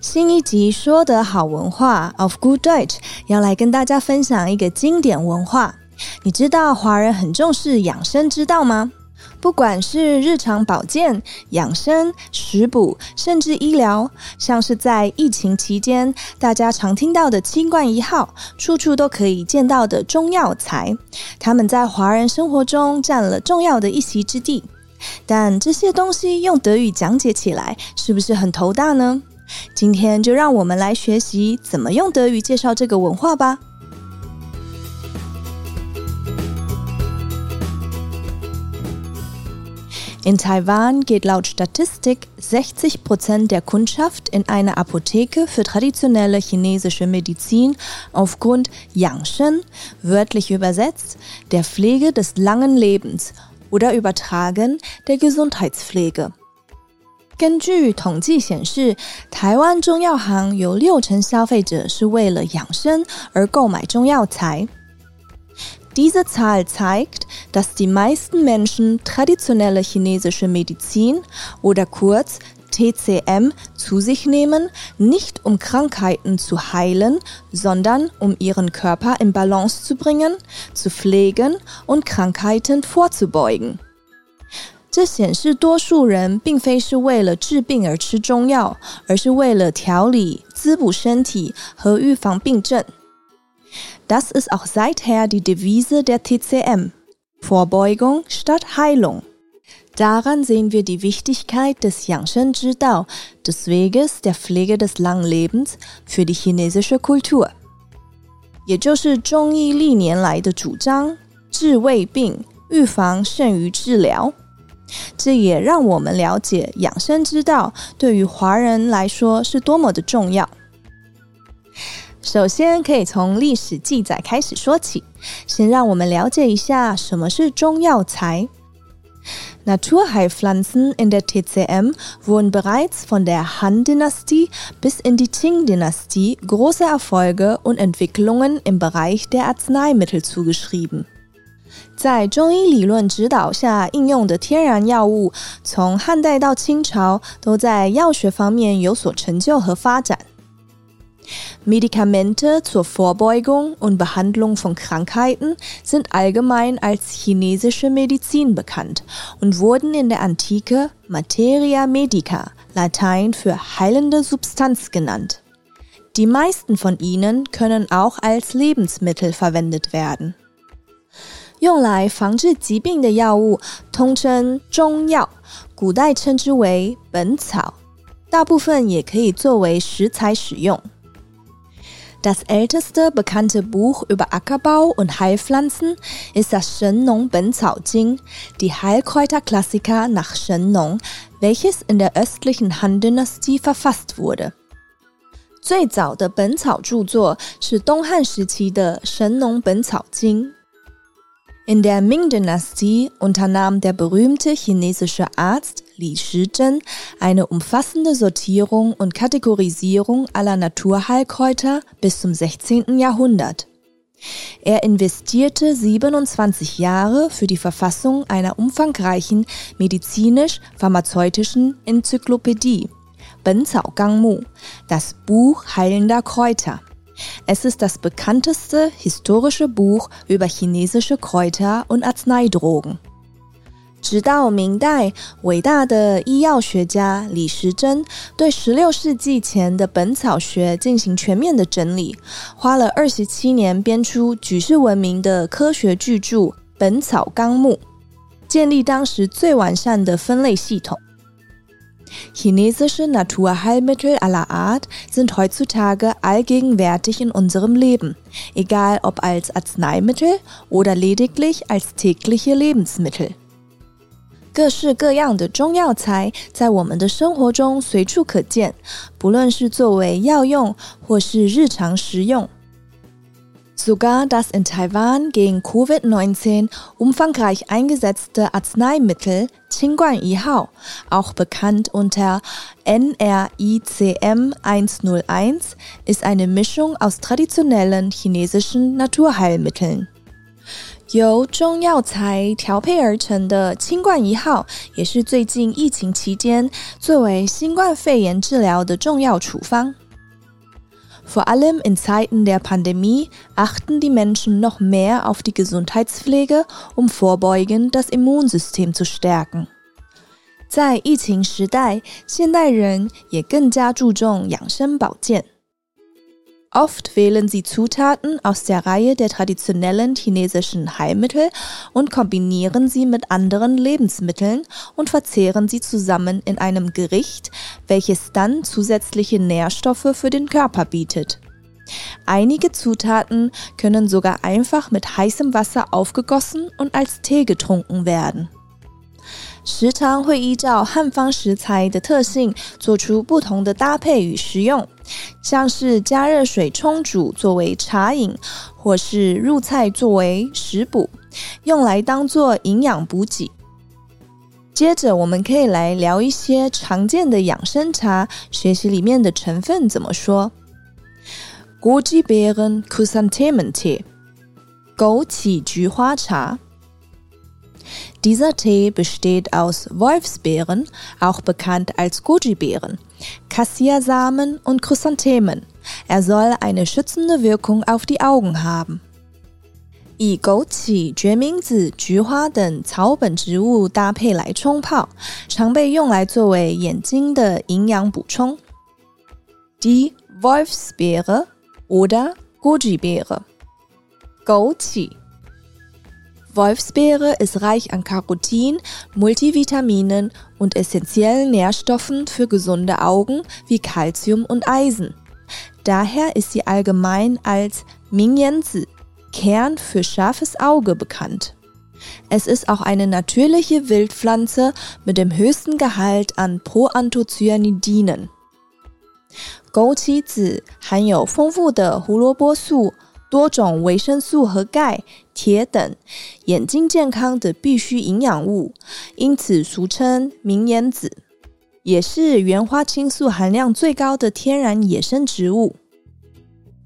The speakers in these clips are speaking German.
新一集说的好文化 of Good Deutsch 要来跟大家分享一个经典文化。你知道华人很重视养生之道吗？不管是日常保健、养生、食补，甚至医疗，像是在疫情期间大家常听到的“清冠一号”，处处都可以见到的中药材，他们在华人生活中占了重要的一席之地。但这些东西用德语讲解起来，是不是很头大呢？今天就让我们来学习怎么用德语介绍这个文化吧。In Taiwan geht laut Statistik 60 Prozent der Kundschaft in eine Apotheke für traditionelle chinesische Medizin aufgrund Yangshen, wörtlich übersetzt, der Pflege des langen Lebens oder übertragen der Gesundheitspflege. 根据统计显示，台湾中药行有六成消费者是为了养生而购买中药材。Diese Zahl zeigt, dass die meisten Menschen traditionelle chinesische Medizin oder kurz TCM zu sich nehmen, nicht um Krankheiten zu heilen, sondern um ihren Körper in Balance zu bringen, zu pflegen und Krankheiten vorzubeugen. 这显示多数人并非是为了治病而吃中药，而是为了调理、滋补身体和预防病症。das ist auch seither die Devise der TCM. Vorbeugung statt Heilung. Daran sehen wir die Wichtigkeit des Yangshen Zhidao, des Weges der Pflege des langen Lebens für die chinesische Kultur. 也就是中医历年来的主张，治未病，预防胜于治疗。 这也让我们了解养生之道对于华人来说是多么的重要。首先，可以从历史记载开始说起。先让我们了解一下什么是中药材。Naturheilpflanzen in der TCM wurden bereits von der Han-Dynastie bis in die Qing-Dynastie große Erfolge und Entwicklungen im Bereich der Arzneimittel zugeschrieben. 在中医理论指导下应用的天然药物，从汉代到清朝，都在药学方面有所成就和发展。Medikamente zur Vorbeugung und Behandlung von Krankheiten sind allgemein als chinesische Medizin bekannt und wurden in der Antike Materia medica, Latein für heilende Substanz genannt. Die meisten von ihnen können auch als Lebensmittel verwendet werden. 用来防治疾病的药物通称中药，古代称之为本草，大部分也可以作为食材使用。das älteste bekannte Buch über Ackerbau und Heilpflanzen ist das Shen-Nong Benzao Jing, die Heilkräuterklassiker nach Shen-Nong, welches in der östlichen Han-Dynastie verfasst wurde. 最早的本草著作是东汉时期的《神农本草经》。In der Ming-Dynastie unternahm der berühmte chinesische Arzt Li Shizhen eine umfassende Sortierung und Kategorisierung aller Naturheilkräuter bis zum 16. Jahrhundert. Er investierte 27 Jahre für die Verfassung einer umfangreichen medizinisch-pharmazeutischen Enzyklopädie, Ben Cao Gang Mu, das Buch heilender Kräuter. Es ist das bekannteste historische Buch über chinesische Kräuter und Arzneidrogen. 直到明代，伟大的医药学家李时珍对16世纪前的本草学进行全面的整理，花了27年编出举世闻名的科学巨著《本草纲目》，建立当时最完善的分类系统。Chinesische Naturheilmittel aller Art sind heutzutage allgegenwärtig in unserem Leben, egal ob als Arzneimittel oder lediglich als tägliche Lebensmittel. 各式各样的中药材在我们的生活中随处可见，不论是作为药用或是日常食用。 Sogar das in Taiwan gegen Covid-19 umfangreich eingesetzte Arzneimittel Qingguan Yihao, auch bekannt unter NRICM 101, ist eine Mischung aus traditionellen chinesischen Naturheilmitteln. 由中药材调配而成的清冠一号，也是最近疫情期间作为新冠肺炎治疗的重要处方。 Vor allem in Zeiten der Pandemie achten die Menschen noch mehr auf die Gesundheitspflege, um vorbeugend das Immunsystem zu stärken. 在疫情时代，现代人也更加注重养生保健。 Oft wählen sie Zutaten aus der Reihe der traditionellen chinesischen Heilmittel und kombinieren sie mit anderen Lebensmitteln und verzehren sie zusammen in einem Gericht, welches dann zusätzliche Nährstoffe für den Körper bietet. Einige Zutaten können sogar einfach mit heißem Wasser aufgegossen und als Tee getrunken werden. 时常会依照汉方食材的特性做出不同的搭配与食用， 像是加热水冲煮作为茶饮，或是入菜作为食补，用来当做营养补给。接着，我们可以来聊一些常见的养生茶，学习里面的成分怎么说。Goji Beeren Chrysanthemen Tee，枸杞菊花茶。Dieser Tee besteht aus Wolfsbeeren, auch bekannt als Goji-Beeren, Cassia-Samen und Chrysanthemen. Er soll eine schützende Wirkung auf die Augen haben. 以枸杞、决明子、菊花等草本植物搭配来冲泡，常被用来作为眼睛的营养补充。Die Wolfsbeere oder Goji-Beere，枸杞 Wolfsbeere ist reich an Carotin, Multivitaminen und essentiellen Nährstoffen für gesunde Augen wie Calcium und Eisen. Daher ist sie allgemein als Mingyanzi, Kern für scharfes Auge bekannt. Es ist auch eine natürliche Wildpflanze mit dem höchsten Gehalt an Proanthocyanidinen. 枸杞子含有丰富的胡萝卜素。 多种维生素和钙、铁等眼睛健康的必需营养物，因此俗称明眼子，也是原花青素含量最高的天然野生植物。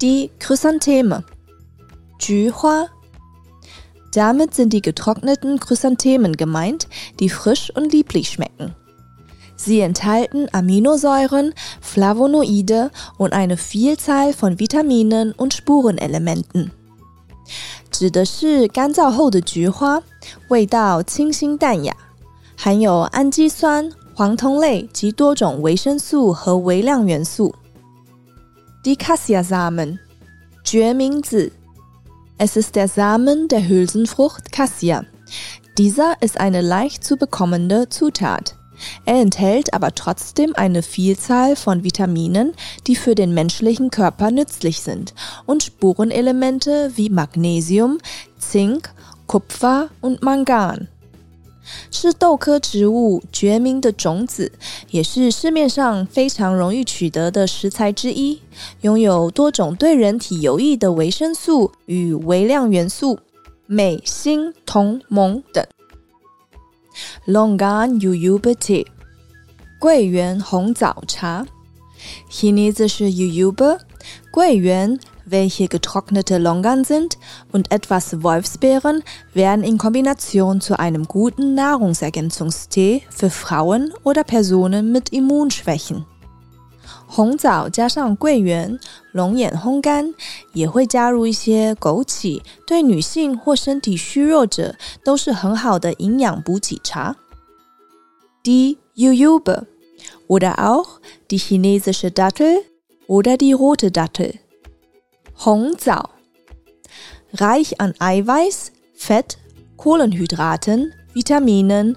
D. Chrysantheme，菊花。Damit sind die getrockneten Chrysanthemen gemeint, die frisch und lieblich schmecken. Sie enthalten Aminosäuren, Flavonoide und eine Vielzahl von Vitaminen und Spurenelementen. 指的是干燥后的菊花，味道清新淡雅，含有氨基酸、黄酮类及多种维生素和微量元素。Die Cassia-Samen，决明子。Es ist der Samen der Hülsenfrucht Cassia. Dieser ist eine leicht zu bekommende Zutat. Er enthält aber trotzdem eine Vielzahl von Vitaminen, die für den menschlichen Körper nützlich sind und Spurenelemente wie Magnesium, Zink, Kupfer und Mangan. 是豆科植物决明的种子，也是市面上非常容易取得的食材之一，拥有多种对人体有益的维生素与微量元素，镁、锌、铜、锰等。 Longan Yuyube Tee，桂圆红枣茶。Chinesische Yuyube, 桂圆 welche getrocknete Longan sind, und etwas Wolfsbeeren werden in Kombination zu einem guten Nahrungsergänzungstee für Frauen oder Personen mit Immunschwächen. 红枣加上桂圆、龙眼烘干，也会加入一些枸杞，对女性或身体虚弱者都是很好的营养补给茶。Die Yuyube oder auch die chinesische Dattel oder die rote Dattel. 红枣 reich an Eiweiß, Fett, Kohlenhydraten, Vitaminen,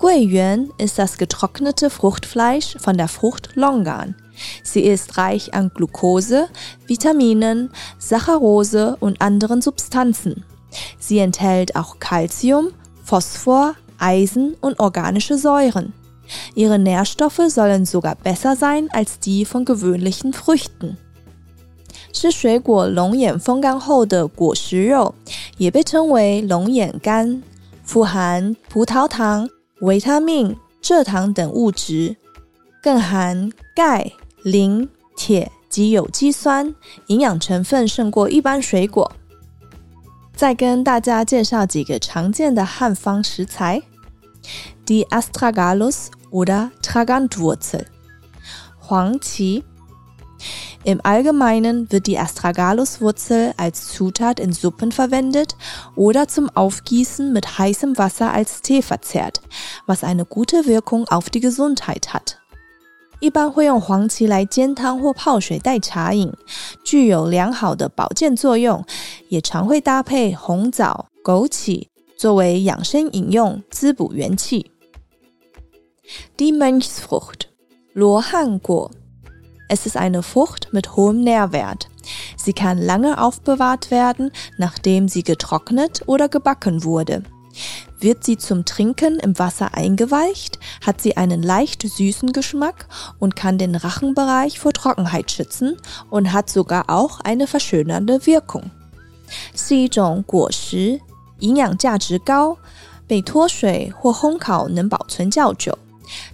桂圆 ist das getrocknete Fruchtfleisch von der Frucht Longan. Sie ist reich an Glucose, Vitaminen, Saccharose und anderen Substanzen. Sie enthält auch Calcium, Phosphor, Eisen und organische Säuren. Ihre Nährstoffe sollen sogar besser sein als die von gewöhnlichen Früchten. 是水果龙眼风干后的果实肉，也被称为龙眼干，富含葡萄糖、 维他命、蔗糖等物质，更含钙、磷、铁及有机酸，营养成分胜过一般水果。再跟大家介绍几个常见的汉方食材：Die Astragalus oder Tragantwurzel，黄芪。Im Allgemeinen wird die Astragalus-Wurzel als Zutat in Suppen verwendet oder zum Aufgießen mit heißem Wasser als Tee verzehrt, was eine gute Wirkung auf die Gesundheit hat. 一般会用黄芪来煎汤或泡水代茶饮，具有良好的保健作用。也常会搭配红枣、枸杞作为养生饮用，滋补元气。Die Mönchsfrucht 罗汉果 Es ist eine Frucht mit hohem Nährwert. Sie kann lange aufbewahrt werden, nachdem sie getrocknet oder gebacken wurde. Wird sie zum Trinken im Wasser eingeweicht, hat sie einen leicht süßen Geschmack und kann den Rachenbereich vor Trockenheit schützen und hat sogar auch eine verschönernde Wirkung. 是一种果实，营养价值高，被脱水或烘烤能保存较久，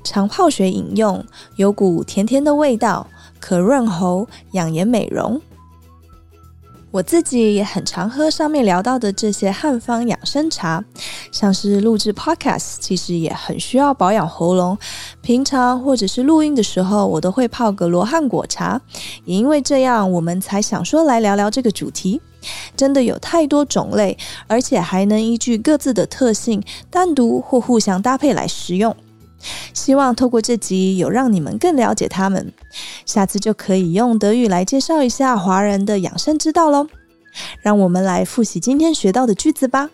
常泡水饮用，有股甜甜的味道。 可润喉、养颜美容。我自己也很常喝上面聊到的这些汉方养生茶，像是录制 Podcast，其实也很需要保养喉咙。平常或者是录音的时候，我都会泡个罗汉果茶。也因为这样，我们才想说来聊聊这个主题。真的有太多种类，而且还能依据各自的特性，单独或互相搭配来食用。希望透过这集有让你们更了解他们，下次就可以用德语来介绍一下华人的养生之道喽。让我们来复习今天学到的句子吧。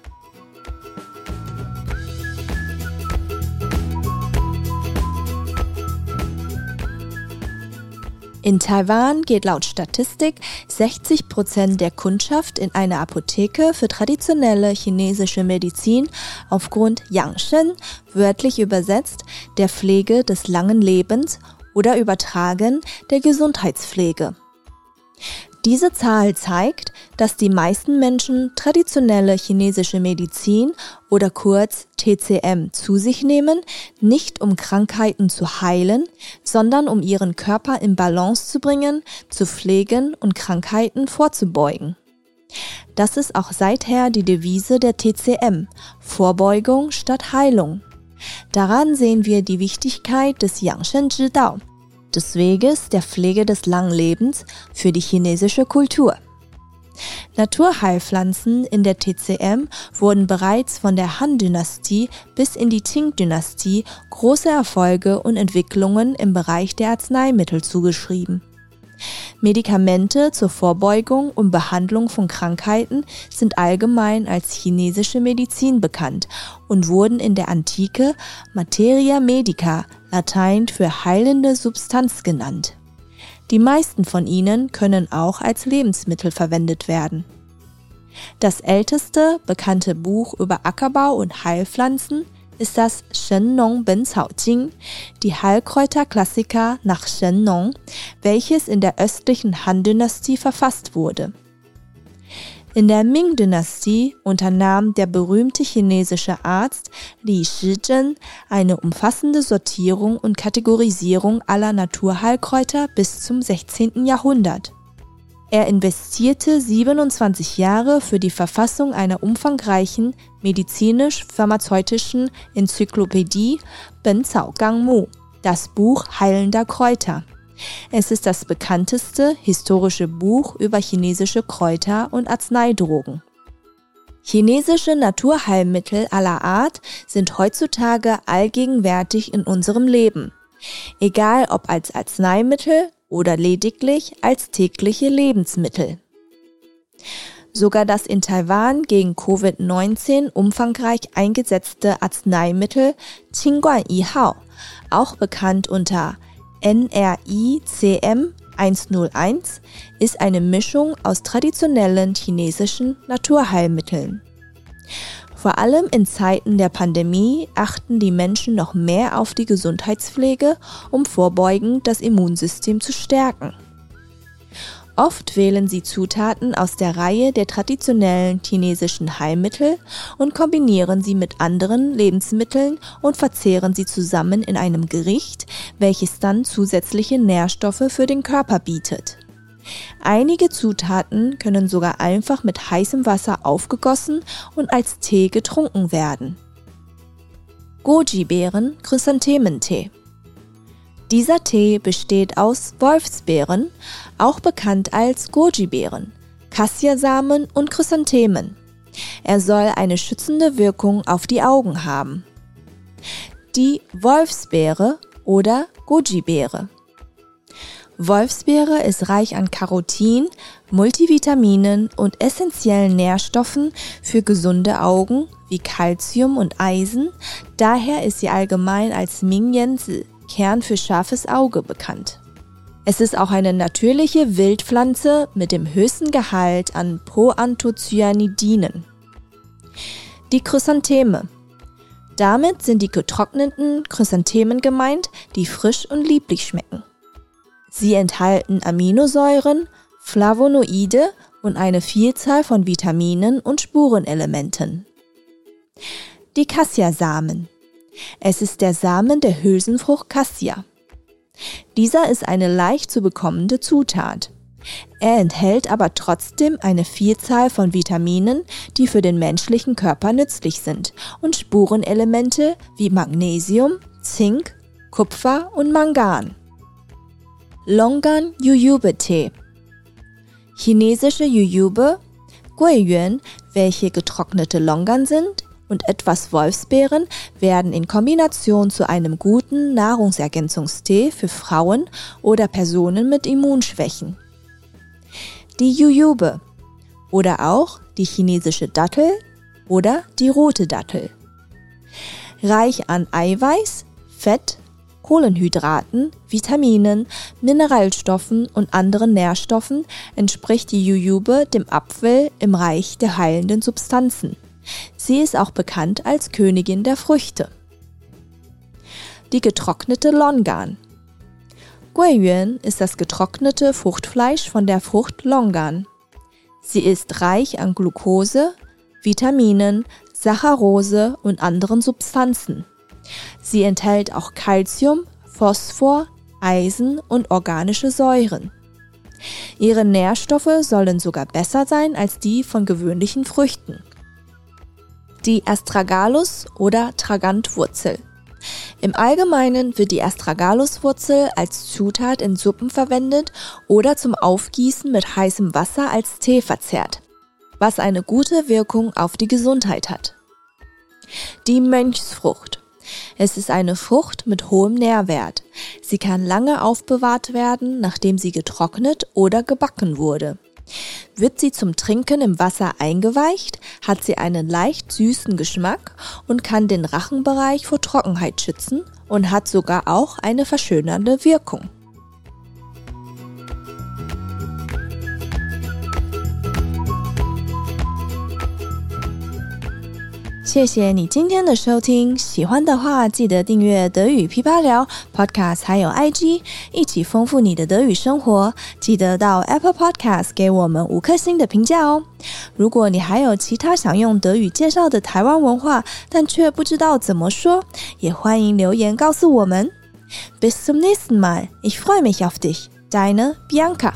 In Taiwan geht laut Statistik 60 Prozent der Kundschaft in eine Apotheke für traditionelle chinesische Medizin aufgrund Yangshen, wörtlich übersetzt der Pflege des langen Lebens oder übertragen der Gesundheitspflege. Diese Zahl zeigt, dass die meisten Menschen traditionelle chinesische Medizin oder kurz TCM zu sich nehmen, nicht um Krankheiten zu heilen, sondern um ihren Körper in Balance zu bringen, zu pflegen und Krankheiten vorzubeugen. Das ist auch seither die Devise der TCM, Vorbeugung statt Heilung. Daran sehen wir die Wichtigkeit des Yangshen Zhidao, des Weges der Pflege des langen Lebens für die chinesische Kultur. Naturheilpflanzen in der TCM wurden bereits von der Han-Dynastie bis in die Qing-Dynastie große Erfolge und Entwicklungen im Bereich der Arzneimittel zugeschrieben. Medikamente zur Vorbeugung und Behandlung von Krankheiten sind allgemein als chinesische Medizin bekannt und wurden in der Antike Materia Medica, Latein für heilende Substanz genannt. Die meisten von ihnen können auch als Lebensmittel verwendet werden. Das älteste bekannte Buch über Ackerbau und Heilpflanzen ist das Shen Nong Ben Cao Jing, die Heilkräuterklassiker nach Shen Nong, welches in der östlichen Han-Dynastie verfasst wurde. In der Ming-Dynastie unternahm der berühmte chinesische Arzt Li Shizhen eine umfassende Sortierung und Kategorisierung aller Naturheilkräuter bis zum 16. Jahrhundert. Er investierte 27 Jahre für die Verfassung einer umfangreichen medizinisch-pharmazeutischen Enzyklopädie Ben Cao Gang Mu, das Buch heilender Kräuter. Es ist das bekannteste historische Buch über chinesische Kräuter und Arzneidrogen. Chinesische Naturheilmittel aller Art sind heutzutage allgegenwärtig in unserem Leben, egal ob als Arzneimittel oder lediglich als tägliche Lebensmittel. Sogar das in Taiwan gegen Covid-19 umfangreich eingesetzte Arzneimittel Qingguan Yihao, auch bekannt unter NRICM 101 ist eine Mischung aus traditionellen chinesischen Naturheilmitteln. Vor allem in Zeiten der Pandemie achten die Menschen noch mehr auf die Gesundheitspflege, um vorbeugend das Immunsystem zu stärken. Oft wählen sie Zutaten aus der Reihe der traditionellen chinesischen Heilmittel und kombinieren sie mit anderen Lebensmitteln und verzehren sie zusammen in einem Gericht, welches dann zusätzliche Nährstoffe für den Körper bietet. Einige Zutaten können sogar einfach mit heißem Wasser aufgegossen und als Tee getrunken werden. Goji-Beeren Chrysanthementee dieser Tee besteht aus Wolfsbeeren, auch bekannt als Goji-Beeren, Kassiasamen und Chrysanthemen. Er soll eine schützende Wirkung auf die Augen haben. Die Wolfsbeere oder Goji-Beere. Wolfsbeere ist reich an Carotin, Multivitaminen und essentiellen Nährstoffen für gesunde Augen wie Calcium und Eisen. Daher ist sie allgemein als Mingyanzi Kern für scharfes Auge bekannt. Es ist auch eine natürliche Wildpflanze mit dem höchsten Gehalt an Proanthocyanidinen. Die Chrysantheme. Damit sind die getrockneten Chrysanthemen gemeint, die frisch und lieblich schmecken. Sie enthalten Aminosäuren, Flavonoide und eine Vielzahl von Vitaminen und Spurenelementen. Die Cassia-Samen. Es ist der Samen der Hülsenfrucht Cassia. Dieser ist eine leicht zu bekommende Zutat. Er enthält aber trotzdem eine Vielzahl von Vitaminen, die für den menschlichen Körper nützlich sind und Spurenelemente wie Magnesium, Zink, Kupfer und Mangan. Longan Yuyube Tee Chinesische Yuyube, Guiyuan, welche getrocknete Longan sind, und etwas Wolfsbeeren werden in Kombination zu einem guten Nahrungsergänzungstee für Frauen oder Personen mit Immunschwächen. Die Jujube oder auch die chinesische Dattel oder die rote Dattel. Reich an Eiweiß, Fett, Kohlenhydraten, Vitaminen, Mineralstoffen und anderen Nährstoffen entspricht die Jujube dem Apfel im Reich der heilenden Substanzen. Sie ist auch bekannt als Königin der Früchte. Die getrocknete Longan. Guiyuan ist das getrocknete Fruchtfleisch von der Frucht Longan. Sie ist reich an Glucose, Vitaminen, Saccharose und anderen Substanzen. Sie enthält auch Calcium, Phosphor, Eisen und organische Säuren. Ihre Nährstoffe sollen sogar besser sein als die von gewöhnlichen Früchten die Astragalus oder Tragantwurzel. Im Allgemeinen wird die Astragalus-Wurzel als Zutat in Suppen verwendet oder zum Aufgießen mit heißem Wasser als Tee verzehrt, was eine gute Wirkung auf die Gesundheit hat. Die Mönchsfrucht. Es ist eine Frucht mit hohem Nährwert. Sie kann lange aufbewahrt werden, nachdem sie getrocknet oder gebacken wurde. Wird sie zum Trinken im Wasser eingeweicht, hat sie einen leicht süßen Geschmack und kann den Rachenbereich vor Trockenheit schützen und hat sogar auch eine verschönernde Wirkung. 谢谢你今天的收听，喜欢的话记得订阅德语噼啪聊 Podcast，还有 IG，一起丰富你的德语生活。记得到 Apple Podcast 给我们五颗星的评价哦。如果你还有其他想用德语介绍的台湾文化，但却不知道怎么说，也欢迎留言告诉我们。Bis zum nächsten Mal. Ich freue mich auf dich. Deine Bianca.